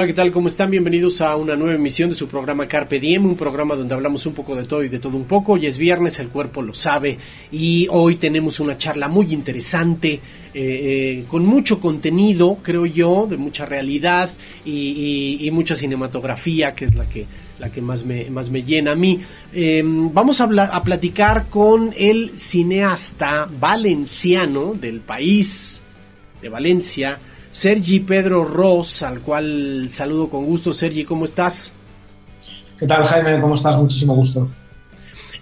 Hola, ¿qué tal? ¿Cómo están? Bienvenidos a una nueva emisión de su programa Carpe Diem, un programa donde hablamos un poco de todo y de todo un poco. Hoy es viernes, el cuerpo lo sabe, y hoy tenemos una charla muy interesante, eh, eh, con mucho contenido, creo yo, de mucha realidad y, mucha cinematografía, que es la que, la que más, me, más me llena a mí. Em, vamos a, a platicar con el cineasta valenciano del país, de Valencia, Sergi Pedro Ross, al cual saludo con gusto. Sergi, ¿cómo estás? ¿Qué tal, Jaime? ¿Cómo estás? Muchísimo gusto.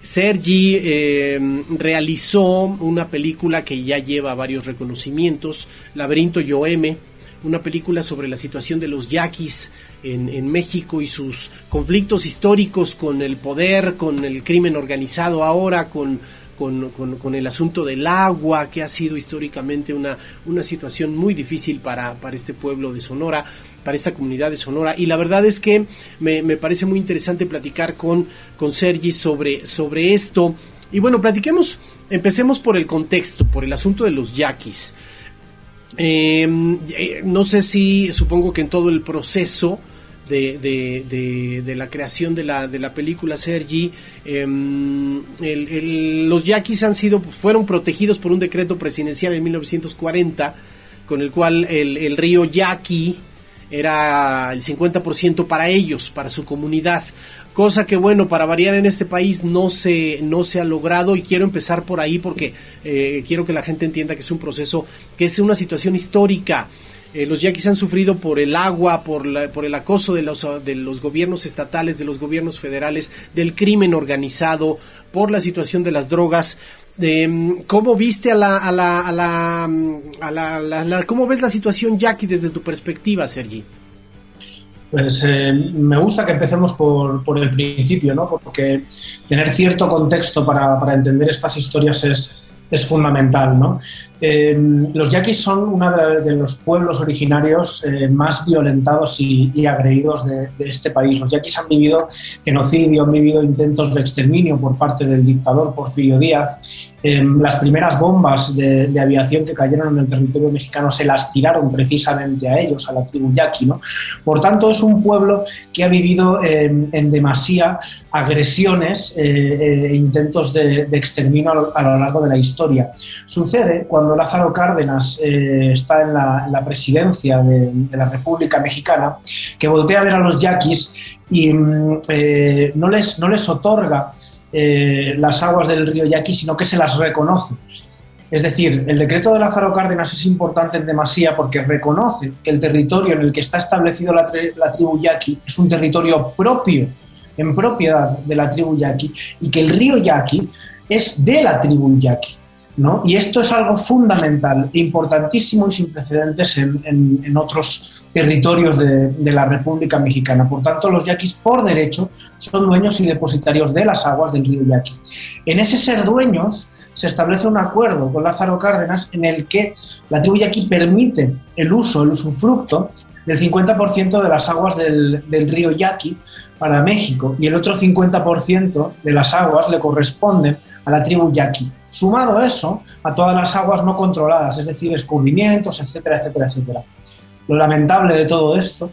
Sergi eh, realizó una película que ya lleva varios reconocimientos, Laberinto Yoeme, una película sobre la situación de los yaquis en, en, México y sus conflictos históricos con el poder, con el crimen organizado ahora, con con, el asunto del agua, que ha sido históricamente una, una situación muy difícil para, para este pueblo de Sonora, para esta comunidad de Sonora. Y la verdad es que me, parece muy interesante platicar con, con Sergi sobre, sobre esto. Y bueno, platiquemos, empecemos por el contexto, por el asunto de los yaquis. Em, eh, no sé si, supongo que en todo el proceso de, la creación de la, de la película Sergi. Em, los yaquis han sido, fueron protegidos por un decreto presidencial en 1940, con el cual el, río Yaqui era el 50% para ellos, para su comunidad. Cosa que bueno, para variar en este país no se, no se ha logrado y quiero empezar por ahí porque eh, quiero que la gente entienda que es un proceso, que es una situación histórica eh, los yaquis han sufrido por el agua, por, por el acoso de los, de los gobiernos estatales, de los gobiernos federales, del crimen organizado, por la situación de las drogas. Em, ¿Cómo viste a la, a la, a la, a la, cómo ves la situación yaqui desde tu perspectiva, Sergi? Pues eh, me gusta que empecemos por, por, el principio, ¿no? Porque tener cierto contexto para, entender estas historias es fundamental. ¿no? Eh, los yaquis son uno de, los pueblos originarios eh, más violentados y, agredidos de, este país. Los yaquis han vivido genocidio, han vivido intentos de exterminio por parte del dictador Porfirio Díaz. Eh, las primeras bombas de, aviación que cayeron en el territorio mexicano se las tiraron precisamente a ellos, a la tribu yaqui. ¿no? Por tanto, es un pueblo que ha vivido en demasía agresiones e intentos de, exterminio a lo largo de la historia. Sucede cuando Lázaro Cárdenas eh, está en la, presidencia de, la República Mexicana, que voltea a ver a los yaquis y mm, eh, no, les, no les otorga eh, las aguas del río Yaqui, sino que se las reconoce. Es decir, el decreto de Lázaro Cárdenas es importante en demasía porque reconoce que el territorio en el que está establecido la, la tribu yaqui es un territorio propio, en propiedad de la tribu yaqui, y que el río Yaqui es de la tribu yaqui. Y esto es algo fundamental, importantísimo y sin precedentes en, otros territorios de, la República Mexicana. Por tanto, los yaquis por derecho son dueños y depositarios de las aguas del río Yaqui. En ese ser dueños se establece un acuerdo con Lázaro Cárdenas en el que la tribu yaqui permite el uso, el usufructo del 50% de las aguas del, del río Yaqui para México y el otro 50% de las aguas le corresponden a la tribu Yaqui. Sumado eso a todas las aguas no controladas, es decir, escurrimientos, etcétera, etcétera, etcétera. Lo lamentable de todo esto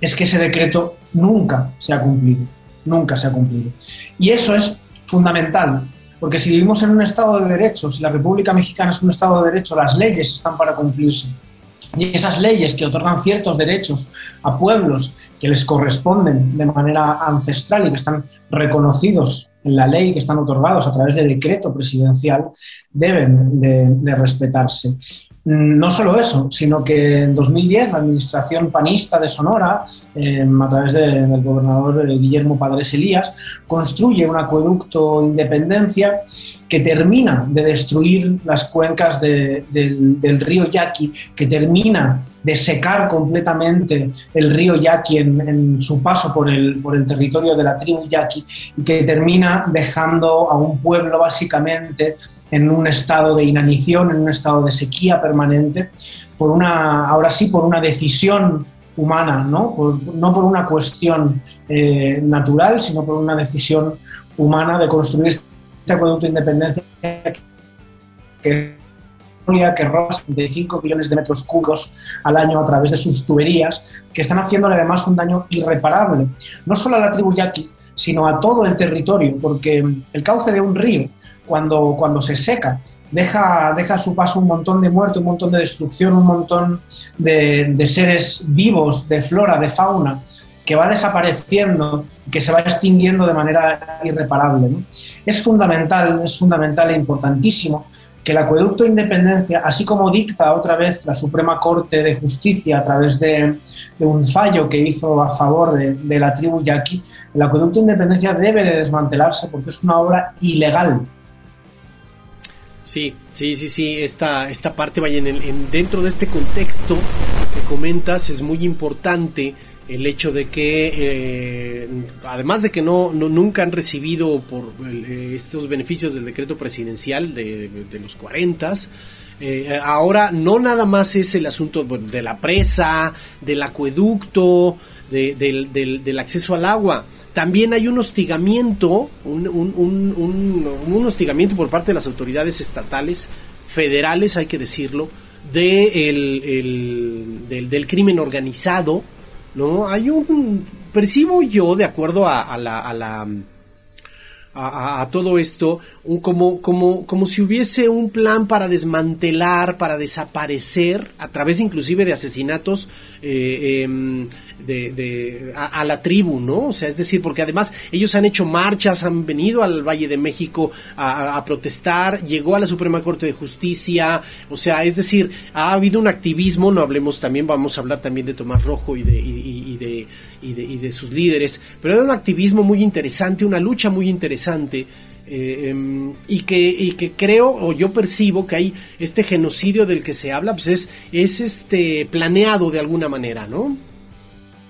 es que ese decreto nunca se ha cumplido, nunca se ha cumplido. Y eso es fundamental, porque si vivimos en un Estado de Derecho, si la República Mexicana es un Estado de Derecho, las leyes están para cumplirse. Y esas leyes que otorgan ciertos derechos a pueblos que les corresponden de manera ancestral y que están reconocidos en la ley, que están otorgados a través de decreto presidencial, deben de, respetarse. No solo eso, sino que en 2010 la administración panista de Sonora, em, a través del gobernador eh, Guillermo Padres Elías, construye un acueducto Independencia que termina de destruir las cuencas del, río Yaqui, que termina de secar completamente el río Yaqui en, su paso por el, por el, territorio de la tribu Yaqui y que termina dejando a un pueblo básicamente en un estado de inanición, en un estado de sequía permanente, por una, ahora sí, por una decisión humana, no por, no por una cuestión eh, natural, sino por una decisión humana de construir acueducto de independencia que que roba 75 millones de metros cúbicos al año a través de sus tuberías, que están haciéndole además un daño irreparable, no solo a la tribu yaqui, sino a todo el territorio, porque el cauce de un río, cuando, cuando se seca, deja, deja a su paso un montón de muerte, un montón de destrucción, un montón de, seres vivos, de flora, de fauna, que va desapareciendo, que se va extinguiendo de manera irreparable. Es fundamental, es fundamental e importantísimo que el acueducto Independencia, así como dicta otra vez la Suprema Corte de Justicia a través de, un fallo que hizo a favor de, la tribu yaqui, el acueducto Independencia debe de desmantelarse porque es una obra ilegal. Sí, sí, sí, sí, esta, esta parte, vaya, en, dentro de este contexto que comentas es muy importante el hecho de que, eh, además de que no, nunca han recibido por eh, estos beneficios del decreto presidencial de, los 40, eh, ahora no nada más es el asunto de la presa, del acueducto, del, del, acceso al agua. También hay un hostigamiento, un, un, hostigamiento por parte de las autoridades estatales, federales, hay que decirlo, de el, del, del crimen organizado, ¿no? Hay un, percibo yo, de acuerdo a, la, a la a, todo esto, un, como, como, como si hubiese un plan para desmantelar, para desaparecer, a través inclusive de asesinatos eh, em, de, a, la tribu, ¿no? O sea, es decir, porque además ellos han hecho marchas, han venido al Valle de México a, protestar, llegó a la Suprema Corte de Justicia, o sea, es decir, ha habido un activismo, no hablemos también, vamos a hablar también de Tomás Rojo de, y, de, y de, sus líderes, pero era un activismo muy interesante, una lucha muy interesante. Eh, em, y, que, y que creo o yo percibo que hay este genocidio del que se habla pues es, es este planeado de alguna manera, ¿no?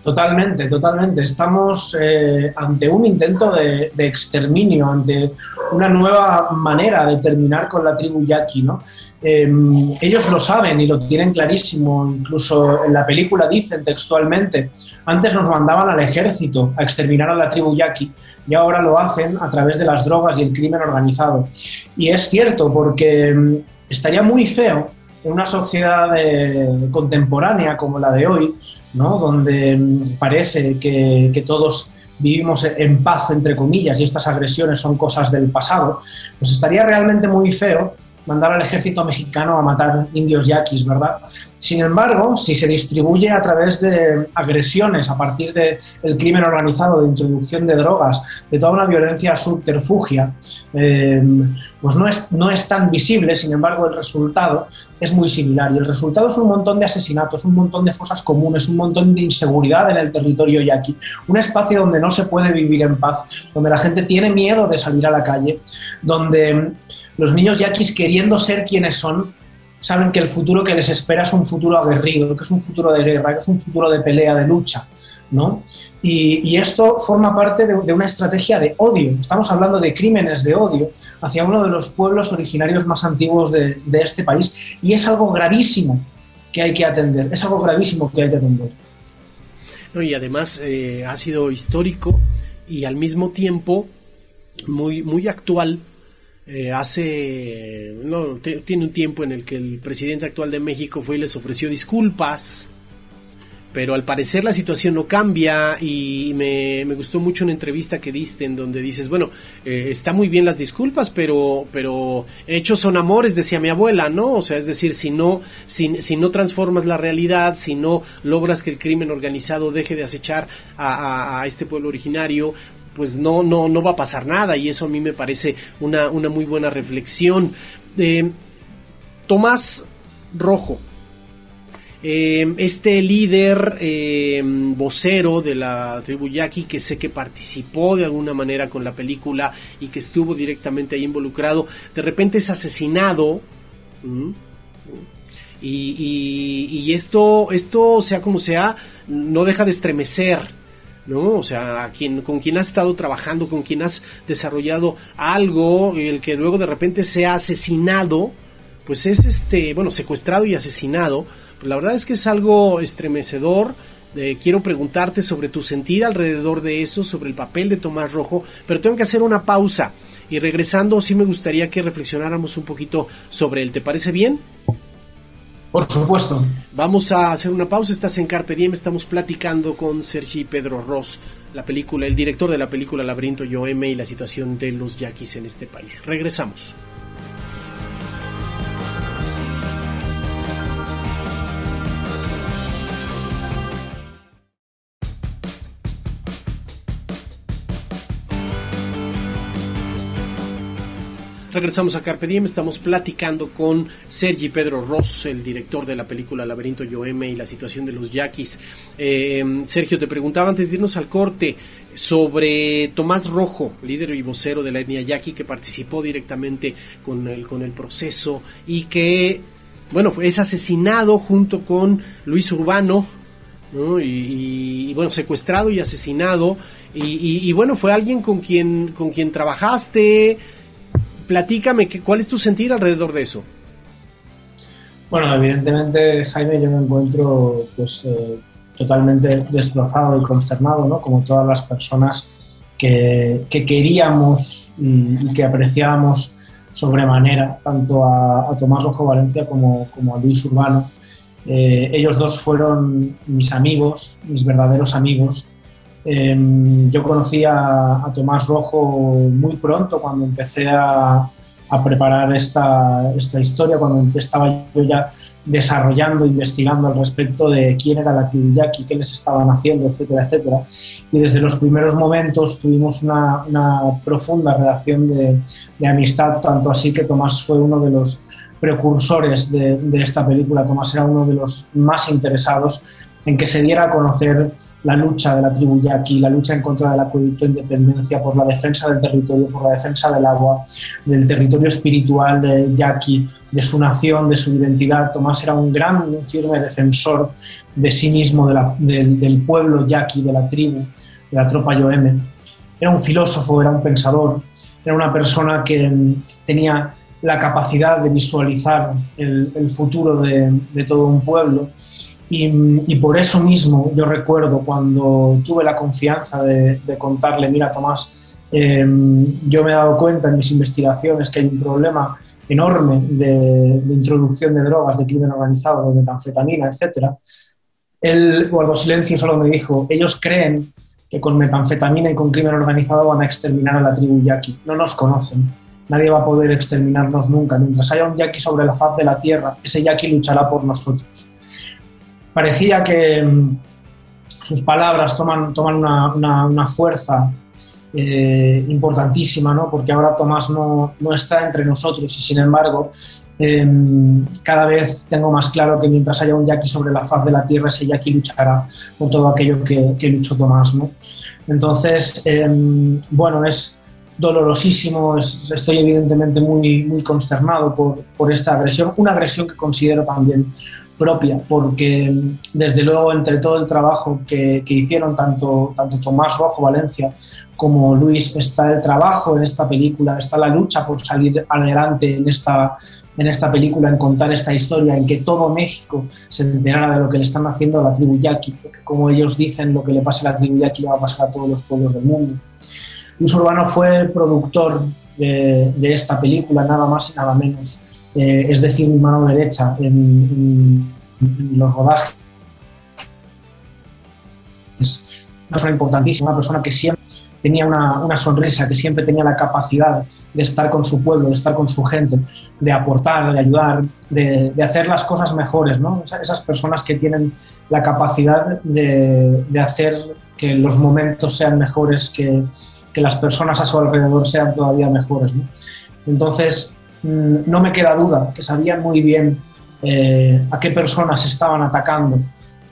Totalmente, totalmente. Estamos eh, ante un intento de, exterminio, ante una nueva manera de terminar con la tribu yaqui. ¿no? Em, ellos lo saben y lo tienen clarísimo. Incluso en la película dicen textualmente, antes nos mandaban al ejército a exterminar a la tribu yaqui y ahora lo hacen a través de las drogas y el crimen organizado. Y es cierto, porque em, estaría muy feo en una sociedad eh, contemporánea como la de hoy, ¿no? donde mm, parece que, que, todos vivimos en paz, entre comillas, y estas agresiones son cosas del pasado, pues estaría realmente muy feo mandar al ejército mexicano a matar indios yaquis, ¿verdad? Sin embargo, si se distribuye a través de agresiones, a partir del crimen organizado, de introducción de drogas, de toda una violencia subterfugia, eh, pues no es, no es tan visible, sin embargo el resultado es muy similar. Y el resultado es un montón de asesinatos, un montón de fosas comunes, un montón de inseguridad en el territorio yaqui, un espacio donde no se puede vivir en paz, donde la gente tiene miedo de salir a la calle, donde los niños yaquis queriendo ser quienes son, saben que el futuro que les espera es un futuro aguerrido, que es un futuro de guerra, que es un futuro de pelea, de lucha. ¿no? Y, esto forma parte de, una estrategia de odio. Estamos hablando de crímenes de odio hacia uno de los pueblos originarios más antiguos de, este país y es algo gravísimo que hay que atender, es algo gravísimo que hay que atender. y además eh, ha sido histórico y al mismo tiempo muy, muy actual eh, hace, no, tiene un tiempo en el que el presidente actual de México fue y les ofreció disculpas, pero al parecer la situación no cambia y me, gustó mucho una entrevista que diste en donde dices, bueno, eh, está muy bien las disculpas, pero, pero hechos son amores, decía mi abuela, ¿no? O sea, es decir, si no, si, si no transformas la realidad, si no logras que el crimen organizado deje de acechar a, a este pueblo originario, pues no, no, no va a pasar nada y eso a mí me parece una, muy buena reflexión. Eh, Tomás Rojo, eh, este líder eh, vocero de la tribu Yaqui, que sé que participó de alguna manera con la película y que estuvo directamente ahí involucrado, de repente es asesinado. Y, y, esto, esto, sea como sea, no deja de estremecer ¿no? O sea, quien, con quien has estado trabajando, con quien has desarrollado algo, el que luego de repente sea asesinado, pues es este, bueno, secuestrado y asesinado. Pues la verdad es que es algo estremecedor. Eh, quiero preguntarte sobre tu sentir alrededor de eso, sobre el papel de Tomás Rojo, pero tengo que hacer una pausa. Y regresando, sí me gustaría que reflexionáramos un poquito sobre él. ¿Te parece bien? Por supuesto. Vamos a hacer una pausa. Estás en Carpe Diem. Estamos platicando con Sergi Pedro Ross, la película, el director de la película Laberinto M y la situación de los yaquis en este país. Regresamos. Regresamos a Carpe Diem, estamos platicando con Sergi Pedro Ross, el director de la película Laberinto M y la situación de los yaquis. Eh, Sergio, te preguntaba antes de irnos al corte sobre Tomás Rojo, líder y vocero de la etnia yaqui, que participó directamente con el, con el proceso y que, bueno, es asesinado junto con Luis Urbano, y, bueno, secuestrado y asesinado. Y, y, bueno, fue alguien con quien, con quien trabajaste, platícame, ¿cuál es tu sentir alrededor de eso? Bueno, evidentemente, Jaime, yo me encuentro pues, eh, totalmente destrozado y consternado, ¿no? Como todas las personas que, queríamos y, que apreciábamos sobremanera, tanto a, Tomás Ojo Valencia como, como a Luis Urbano. Eh, ellos dos fueron mis amigos, mis verdaderos amigos, Em, yo conocí a, Tomás Rojo muy pronto cuando empecé a, preparar esta, esta, historia, cuando estaba yo ya desarrollando, investigando al respecto de quién era la tribu yaqui, qué les estaban haciendo, etcétera, etcétera. Y desde los primeros momentos tuvimos una, profunda relación de, amistad, tanto así que Tomás fue uno de los precursores de, de esta película. Tomás era uno de los más interesados en que se diera a conocer la lucha de la tribu yaqui, la lucha en contra de independencia, por la defensa del territorio, por la defensa del agua, del territorio espiritual de yaqui, de su nación, de su identidad. Tomás era un gran un firme defensor de sí mismo, del pueblo yaqui, de la tribu, de la tropa Yoeme. Era un filósofo, era un pensador, era una persona que tenía la capacidad de visualizar el, futuro de todo un pueblo y, por eso mismo yo recuerdo cuando tuve la confianza de, contarle, mira Tomás, em, yo me he dado cuenta en mis investigaciones que hay un problema enorme de, introducción de drogas, de crimen organizado, de metanfetamina, etc. Él guardó silencio y solo me dijo, ellos creen que con metanfetamina y con crimen organizado van a exterminar a la tribu yaqui. No nos conocen. Nadie va a poder exterminarnos nunca. Mientras haya un yaqui sobre la faz de la tierra, ese yaqui luchará por nosotros parecía que mm, sus palabras toman, toman una, fuerza eh, importantísima, ¿no? porque ahora Tomás no, está entre nosotros y sin embargo em, cada vez tengo más claro que mientras haya un yaqui sobre la faz de la tierra, ese yaqui luchará por todo aquello que, que luchó Tomás. ¿no? Entonces, em, bueno, es dolorosísimo, estoy evidentemente muy, muy consternado por, por esta agresión, una agresión que considero también propia, porque desde luego entre todo el trabajo que, hicieron tanto, tanto Tomás Rojo Valencia como Luis, está el trabajo en esta película, está la lucha por salir adelante en esta, en esta película, en contar esta historia, en que todo México se enterara de lo que le están haciendo a la tribu yaqui, porque como ellos dicen, lo que le pasa a la tribu yaqui le va a pasar a todos los pueblos del mundo. Luis Urbano fue productor de, de esta película, nada más y nada menos eh, es decir, mi mano derecha en, los rodajes. Es una persona importantísima, una persona que siempre tenía una, sonrisa, que siempre tenía la capacidad de estar con su pueblo, de estar con su gente, de aportar, de ayudar, de, hacer las cosas mejores, ¿no? Esas personas que tienen la capacidad de, hacer que los momentos sean mejores, que, que, las personas a su alrededor sean todavía mejores. Entonces, no me queda duda que sabían muy bien eh, a qué personas estaban atacando.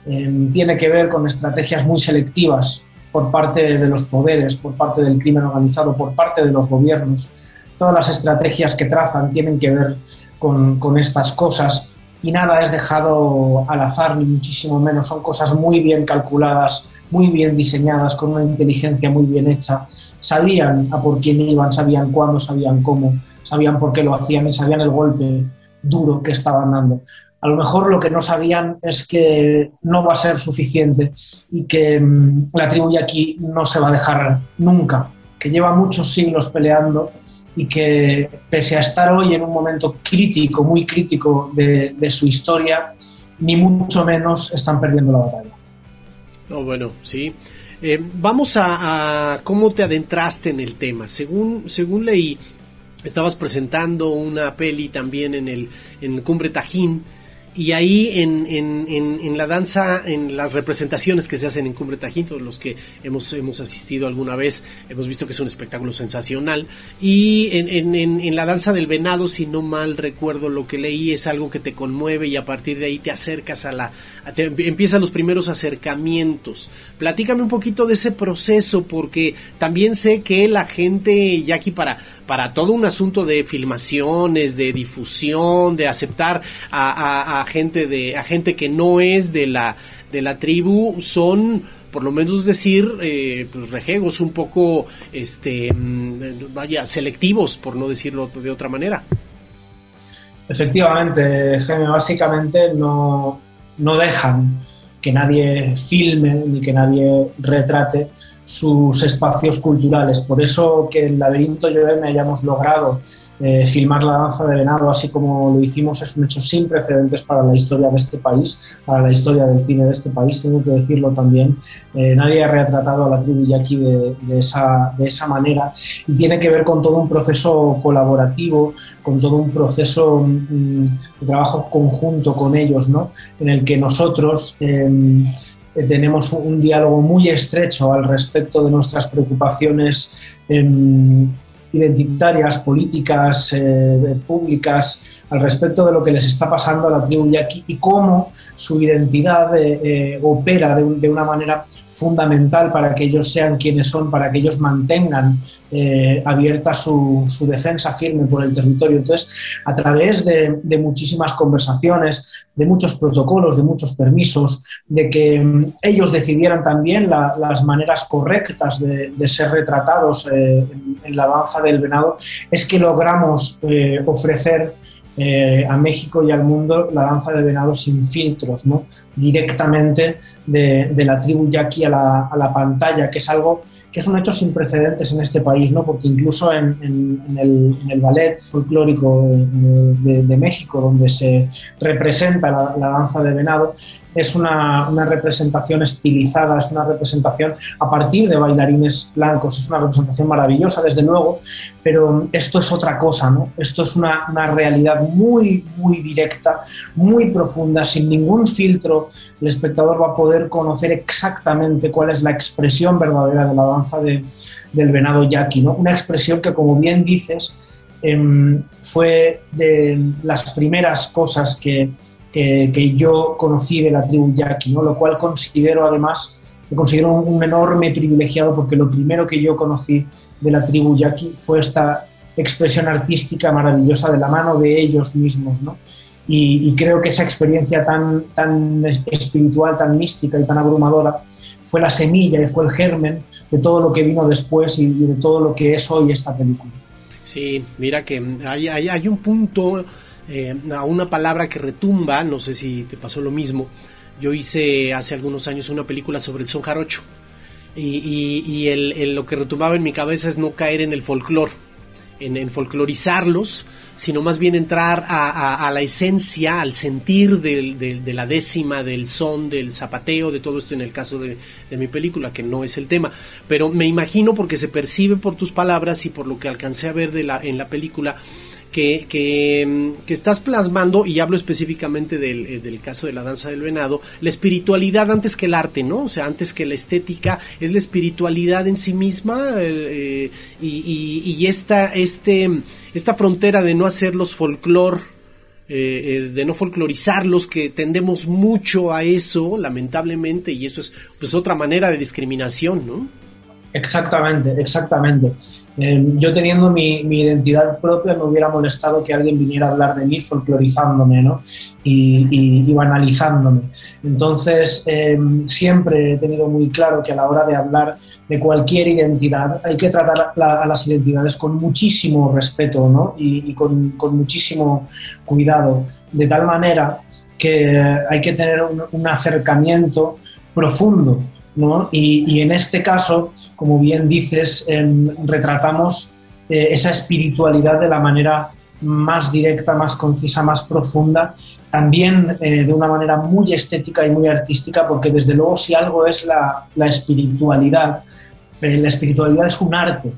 Eh, tiene que ver con estrategias muy selectivas por parte de los poderes, por parte del crimen organizado, por parte de los gobiernos. Todas las estrategias que trazan tienen que ver con estas cosas y nada es dejado al azar, ni muchísimo menos. Son cosas muy bien calculadas, muy bien diseñadas, con una inteligencia muy bien hecha. Sabían a por quién iban, sabían cuándo, sabían cómo sabían por qué lo hacían y sabían el golpe duro que estaban dando. A lo mejor lo que no sabían es que no va a ser suficiente y que mm, la tribu aquí no se va a dejar nunca, que lleva muchos siglos peleando y que pese a estar hoy en un momento crítico, muy crítico de, su historia, ni mucho menos están perdiendo la batalla. Oh, bueno, sí. Eh, vamos a, cómo te adentraste en el tema. Según, según leí, estabas presentando una peli también en el en Cumbre Tajín y ahí en, en, en, la danza, en las representaciones que se hacen en Cumbre Tajín, todos los que hemos, hemos asistido alguna vez, hemos visto que es un espectáculo sensacional. Y en, la danza del venado, si no mal recuerdo lo que leí, es algo que te conmueve y a partir de ahí te acercas a la... empiezan los primeros acercamientos. Platícame un poquito de ese proceso, porque también sé que la gente, aquí para para todo un asunto de filmaciones, de difusión, de aceptar a, gente de a gente que no es de la de la tribu son por lo menos decir eh, pues rejegos un poco este mm, vaya selectivos por no decirlo de otra manera efectivamente Jaime básicamente no, no dejan que nadie filme ni que nadie retrate sus espacios culturales. Por eso que en Laberinto me hayamos logrado eh, filmar la danza de venado así como lo hicimos es un hecho sin precedentes para la historia de este país, para la historia del cine de este país, tengo que decirlo también. Eh, nadie ha retratado a la tribu yaqui de, de, esa, de esa manera y tiene que ver con todo un proceso colaborativo, con todo un proceso mm, de trabajo conjunto con ellos, ¿no? en el que nosotros... Em, tenemos un diálogo muy estrecho al respecto de nuestras preocupaciones em, identitarias, políticas, eh, públicas, al respecto de lo que les está pasando a la tribu yaqui y cómo su identidad eh, eh, opera de, una manera fundamental para que ellos sean quienes son, para que ellos mantengan eh, abierta su, defensa firme por el territorio. Entonces, a través de, muchísimas conversaciones, de muchos protocolos, de muchos permisos, de que mm, ellos decidieran también las maneras correctas de, ser retratados en, en, la danza del venado, es que logramos ofrecer eh, a México y al mundo la danza de venado sin filtros, ¿no? directamente de, la tribu yaqui a la, a la, pantalla, que es algo que es un hecho sin precedentes en este país, ¿no? porque incluso en, el, ballet folclórico de, México, donde se representa la danza de venado, es una, representación estilizada, es una representación a partir de bailarines blancos, es una representación maravillosa, desde luego, pero esto es otra cosa, ¿no? Esto es una, realidad muy, muy directa, muy profunda, sin ningún filtro, el espectador va a poder conocer exactamente cuál es la expresión verdadera de la danza del venado yaqui, ¿no? Una expresión que, como bien dices, em, fue de las primeras cosas que que, yo conocí de la tribu yaqui, ¿no? lo cual considero además, considero un, enorme privilegiado porque lo primero que yo conocí de la tribu yaqui fue esta expresión artística maravillosa de la mano de ellos mismos. ¿no? Y, creo que esa experiencia tan, tan espiritual, tan mística y tan abrumadora fue la semilla y fue el germen de todo lo que vino después y, de todo lo que es hoy esta película. Sí, mira que hay, hay, hay un punto eh, a una palabra que retumba, no sé si te pasó lo mismo. Yo hice hace algunos años una película sobre el son jarocho y, el, lo que retumbaba en mi cabeza es no caer en el folclore, en, folclorizarlos, sino más bien entrar a, la esencia, al sentir de la décima, del son, del zapateo, de todo esto en el caso de, mi película, que no es el tema. Pero me imagino porque se percibe por tus palabras y por lo que alcancé a ver en la película, que, que, estás plasmando, y hablo específicamente eh, del, caso de la danza del venado, la espiritualidad antes que el arte, ¿no? O sea, antes que la estética, es la espiritualidad en sí misma eh, y, y, esta, este, esta frontera de no hacerlos folclor. Eh, de no folclorizarlos, que tendemos mucho a eso, lamentablemente, y eso es pues otra manera de discriminación, ¿no? Exactamente, exactamente. Eh, yo teniendo mi, identidad propia me hubiera molestado que alguien viniera a hablar de mí folclorizándome ¿no? y, banalizándome. Entonces, eh, siempre he tenido muy claro que a la hora de hablar de cualquier identidad hay que tratar a las identidades con muchísimo respeto ¿no? y, con, muchísimo cuidado, de tal manera que hay que tener un acercamiento profundo y, en este caso, como bien dices, em, retratamos eh, esa espiritualidad de la manera más directa, más concisa, más profunda, también eh, de una manera muy estética y muy artística, porque desde luego si algo es la, espiritualidad, eh, la espiritualidad es un arte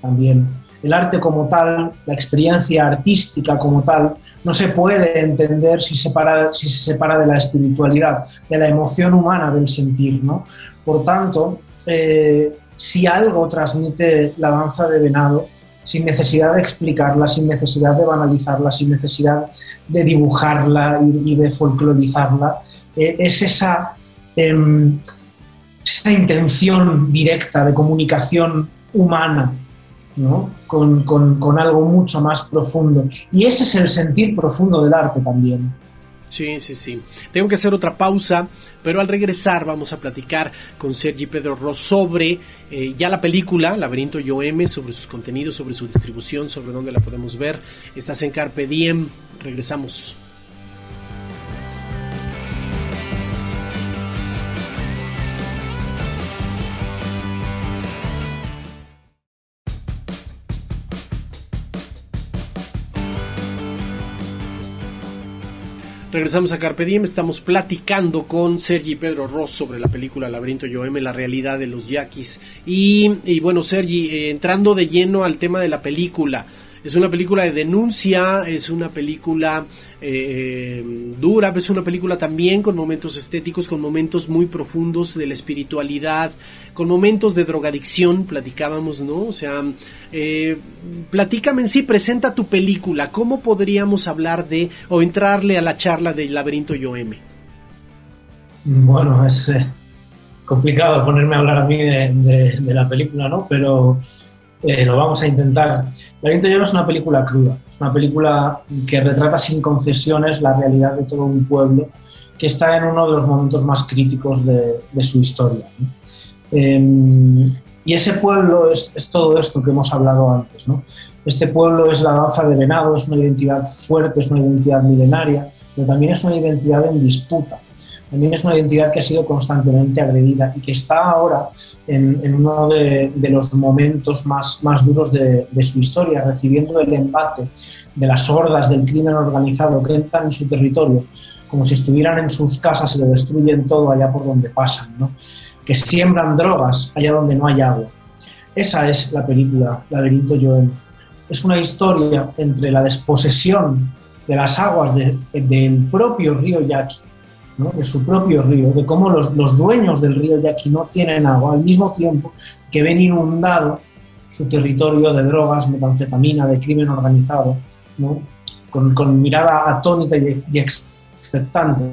también. El arte como tal, la experiencia artística como tal, no se puede entender si, separa, si se separa de la espiritualidad, de la emoción humana del sentir. ¿no? Por tanto, eh, si algo transmite la danza de venado, sin necesidad de explicarla, sin necesidad de banalizarla, sin necesidad de dibujarla y, de folclorizarla. Eh, es esa, em, esa intención directa de comunicación humana con, con, algo mucho más profundo. Y ese es el sentir profundo del arte también. Sí, sí, sí. Tengo que hacer otra pausa, pero al regresar vamos a platicar con Sergi Pedro Ross sobre eh, ya la película, Laberinto OM, sobre sus contenidos, sobre su distribución, sobre dónde la podemos ver. Estás en Carpe Diem. Regresamos. Regresamos a Carpe Diem, estamos platicando con Sergi Pedro Ross sobre la película Laberinto M, la realidad de los yaquis. Y, bueno, Sergi, eh, entrando de lleno al tema de la película, es una película de denuncia, es una película eh, dura, es una película también con momentos estéticos, con momentos muy profundos de la espiritualidad, con momentos de drogadicción, platicábamos, ¿no? O sea, eh, platícame en sí, presenta tu película, ¿cómo podríamos hablar de o entrarle a la charla del laberinto M? Bueno, es eh, complicado ponerme a hablar a mí de la película, ¿no? Pero eh, lo vamos a intentar. La Yo es una película cruda, es una película que retrata sin concesiones la realidad de todo un pueblo que está en uno de los momentos más críticos de, su historia. Em, y ese pueblo es, todo esto que hemos hablado antes. Este pueblo es la danza de venado, es una identidad fuerte, es una identidad milenaria, pero también es una identidad en disputa también es una identidad que ha sido constantemente agredida y que está ahora en, uno de, los momentos más, más duros de, su historia, recibiendo el embate de las hordas del crimen organizado que entran en su territorio, como si estuvieran en sus casas y lo destruyen todo allá por donde pasan, que siembran drogas allá donde no hay agua. Esa es la película Laberinto Joen. Es una historia entre la desposesión de las aguas del propio río Yaqui de su propio río, de cómo los, los, dueños del río Yaqui no tienen agua, al mismo tiempo que ven inundado su territorio de drogas, metanfetamina, de crimen organizado, con, con, mirada atónita y, y expectante,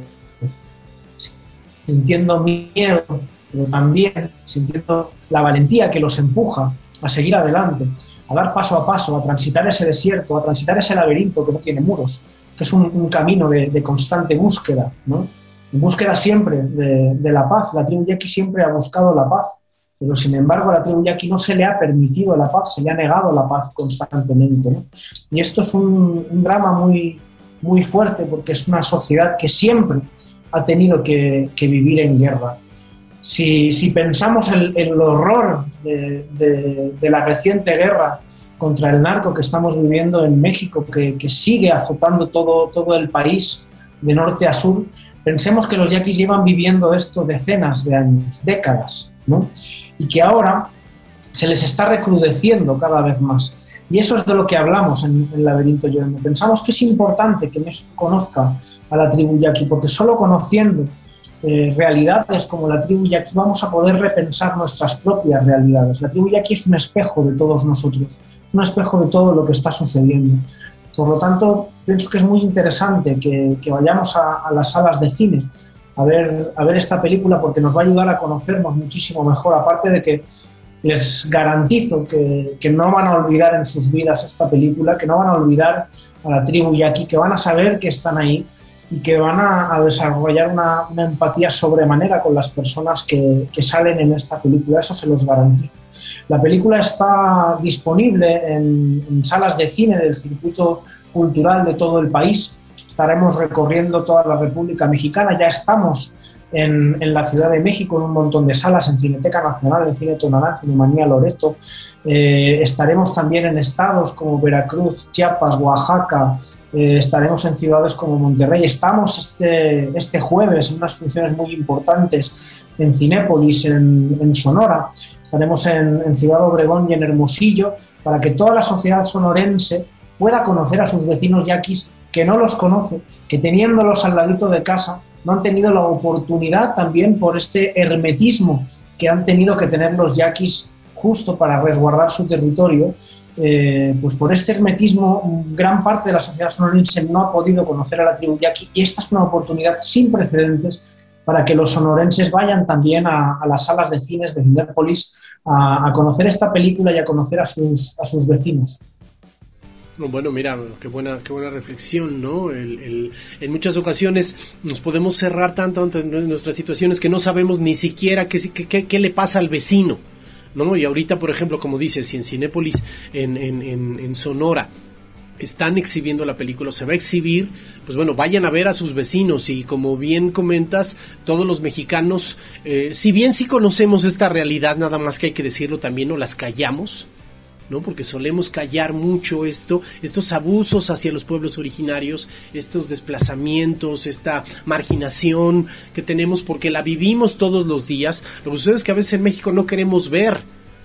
sintiendo miedo, pero también sintiendo la valentía que los empuja a seguir adelante, a dar paso a paso, a transitar ese desierto, a transitar ese laberinto que no tiene muros, que es un, un camino de, de, constante búsqueda, ¿no? Búsqueda siempre de, la paz. La tribu yaqui siempre ha buscado la paz, pero sin embargo a la tribu yaqui no se le ha permitido la paz, se le ha negado la paz constantemente. Y esto es un, drama muy, muy fuerte porque es una sociedad que siempre ha tenido que, vivir en guerra. Si, pensamos en el horror de, la reciente guerra contra el narco que estamos viviendo en México, que, que sigue azotando todo, todo el país de norte a sur, Pensemos que los yaquis llevan viviendo esto decenas de años, décadas, ¿no? y que ahora se les está recrudeciendo cada vez más. Y eso es de lo que hablamos en el laberinto Yoemo. Pensamos que es importante que México conozca a la tribu yaqui, porque solo conociendo eh, realidades como la tribu yaqui vamos a poder repensar nuestras propias realidades. La tribu yaqui es un espejo de todos nosotros, es un espejo de todo lo que está sucediendo. Por lo tanto, pienso que es muy interesante que, vayamos a, las salas de cine a ver, esta película porque nos va a ayudar a conocernos muchísimo mejor, aparte de que les garantizo que, que, no van a olvidar en sus vidas esta película, que no van a olvidar a la tribu yaqui, que van a saber que están ahí y que van a, desarrollar una, empatía sobremanera con las personas que, salen en esta película, eso se los garantizo. La película está disponible en, salas de cine del circuito cultural de todo el país. Estaremos recorriendo toda la República Mexicana, ya estamos en, la Ciudad de México en un montón de salas, en Cineteca Nacional, en Cine Tonalá, en Cinemanía Loreto. Eh, estaremos también en estados como Veracruz, Chiapas, Oaxaca, eh, estaremos en ciudades como Monterrey. Estamos este, este jueves en unas funciones muy importantes en Cinépolis, en, Sonora. Estaremos en, en, Ciudad Obregón y en Hermosillo para que toda la sociedad sonorense pueda conocer a sus vecinos yaquis que no los conoce, que teniéndolos al ladito de casa no han tenido la oportunidad también por este hermetismo que han tenido que tener los yaquis justo para resguardar su territorio, eh, pues por este hermetismo gran parte de la sociedad sonorense no ha podido conocer a la tribu yaqui y esta es una oportunidad sin precedentes para que los sonorenses vayan también a, las salas de cines de Cinépolis a, a, conocer esta película y a conocer a sus, a sus vecinos. Bueno, mira, qué buena, qué buena reflexión, ¿no? en muchas ocasiones nos podemos cerrar tanto en nuestras situaciones que no sabemos ni siquiera qué, le pasa al vecino, ¿no? Y ahorita, por ejemplo, como dices, si en Cinépolis, en, Sonora, están exhibiendo la película, se va a exhibir, pues bueno, vayan a ver a sus vecinos y como bien comentas, todos los mexicanos, eh, si bien sí conocemos esta realidad, nada más que hay que decirlo también, no las callamos, ¿no? Porque solemos callar mucho esto, estos abusos hacia los pueblos originarios, estos desplazamientos, esta marginación que tenemos porque la vivimos todos los días. Lo que sucede es que a veces en México no queremos ver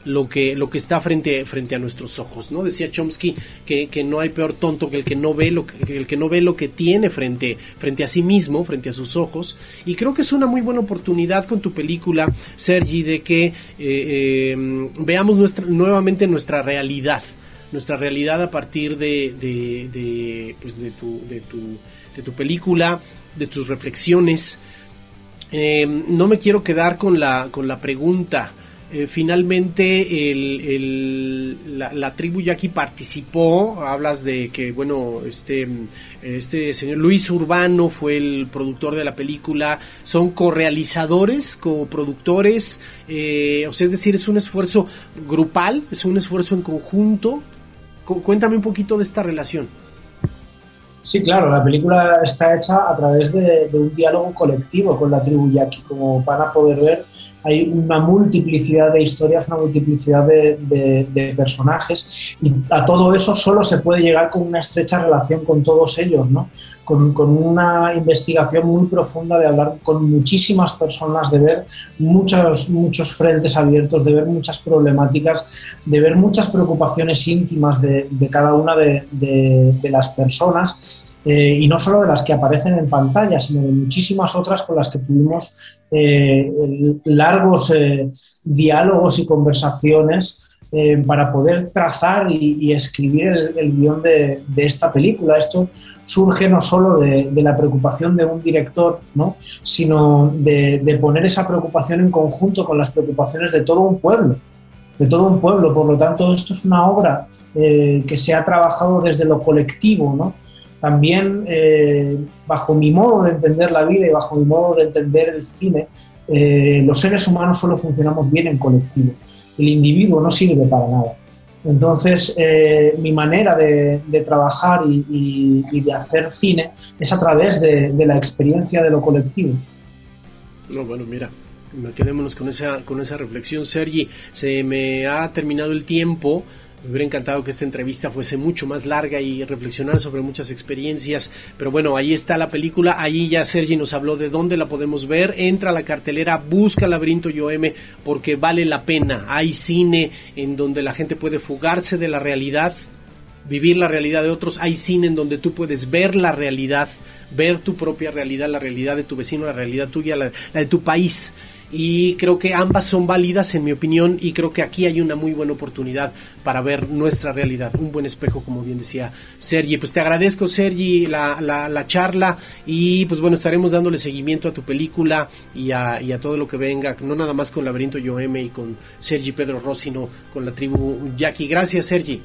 lo que, lo que está frente, frente a nuestros ojos, ¿no? Decía Chomsky que, que, no hay peor tonto que el que no ve lo que, el que no ve lo que tiene frente, frente a sí mismo, frente a sus ojos. Y creo que es una muy buena oportunidad con tu película, Sergi, de que eh, eh, veamos nuestra, nuevamente nuestra realidad, nuestra realidad a partir de, de, pues de, tu, de, tu, de tu película, de tus reflexiones. Eh, no me quiero quedar con la, con la pregunta eh, finalmente el, la, tribu yaqui participó, hablas de que, bueno, este, este señor Luis Urbano fue el productor de la película, son correalizadores, coproductores, eh, o sea, es decir, es un esfuerzo grupal, es un esfuerzo en conjunto. cuéntame un poquito de esta relación. Sí, claro, la película está hecha a través de, de un diálogo colectivo con la tribu yaqui, como van a poder ver hay una multiplicidad de historias, una multiplicidad de, personajes y a todo eso solo se puede llegar con una estrecha relación con todos ellos, ¿no? con, una investigación muy profunda de hablar con muchísimas personas, de ver muchos, muchos frentes abiertos, de ver muchas problemáticas, de ver muchas preocupaciones íntimas de, cada una de las personas eh, y no solo de las que aparecen en pantalla, sino de muchísimas otras con las que tuvimos eh, largos eh, diálogos y conversaciones para poder trazar y, escribir el, guion de, esta película. Esto surge no solo de, la preocupación de un director, ¿no? sino de, poner esa preocupación en conjunto con las preocupaciones de todo un pueblo de todo un pueblo. Por lo tanto, esto es una obra que se ha trabajado desde lo colectivo, ¿no? También eh, bajo mi modo de entender la vida y bajo mi modo de entender el cine, eh, los seres humanos solo funcionamos bien en colectivo. El individuo no sirve para nada. Entonces, eh, mi manera de, trabajar y, de hacer cine es a través de, la experiencia de lo colectivo. No, bueno, mira, quedémonos con esa, con esa reflexión, Sergi. Se me ha terminado el tiempo. Me hubiera encantado que esta entrevista fuese mucho más larga y reflexionar sobre muchas experiencias, pero bueno, ahí está la película, ahí ya Sergi nos habló de dónde la podemos ver, entra a la cartelera, busca Laberinto M porque vale la pena, hay cine en donde la gente puede fugarse de la realidad, vivir la realidad de otros, hay cine en donde tú puedes ver la realidad, ver tu propia realidad, la realidad de tu vecino, la realidad tuya, la de tu país y creo que ambas son válidas en mi opinión y creo que aquí hay una muy buena oportunidad para ver nuestra realidad, un buen espejo como bien decía Sergi. Pues te agradezco Sergi la, la, charla y pues bueno estaremos dándole seguimiento a tu película y a, todo lo que venga, no nada más con Laberinto Yoeme y con Sergi Pedro Rossi, sino con la tribu Jackie. Gracias Sergi.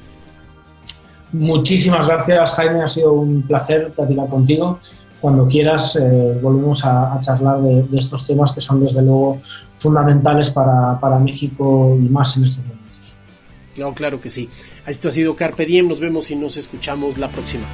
Muchísimas gracias Jaime, ha sido un placer platicar contigo cuando quieras eh, volvemos a, charlar de, estos temas que son desde luego fundamentales para, para, México y más en estos momentos. Claro, claro que sí. Esto ha sido Carpe Diem, nos vemos y nos escuchamos la próxima.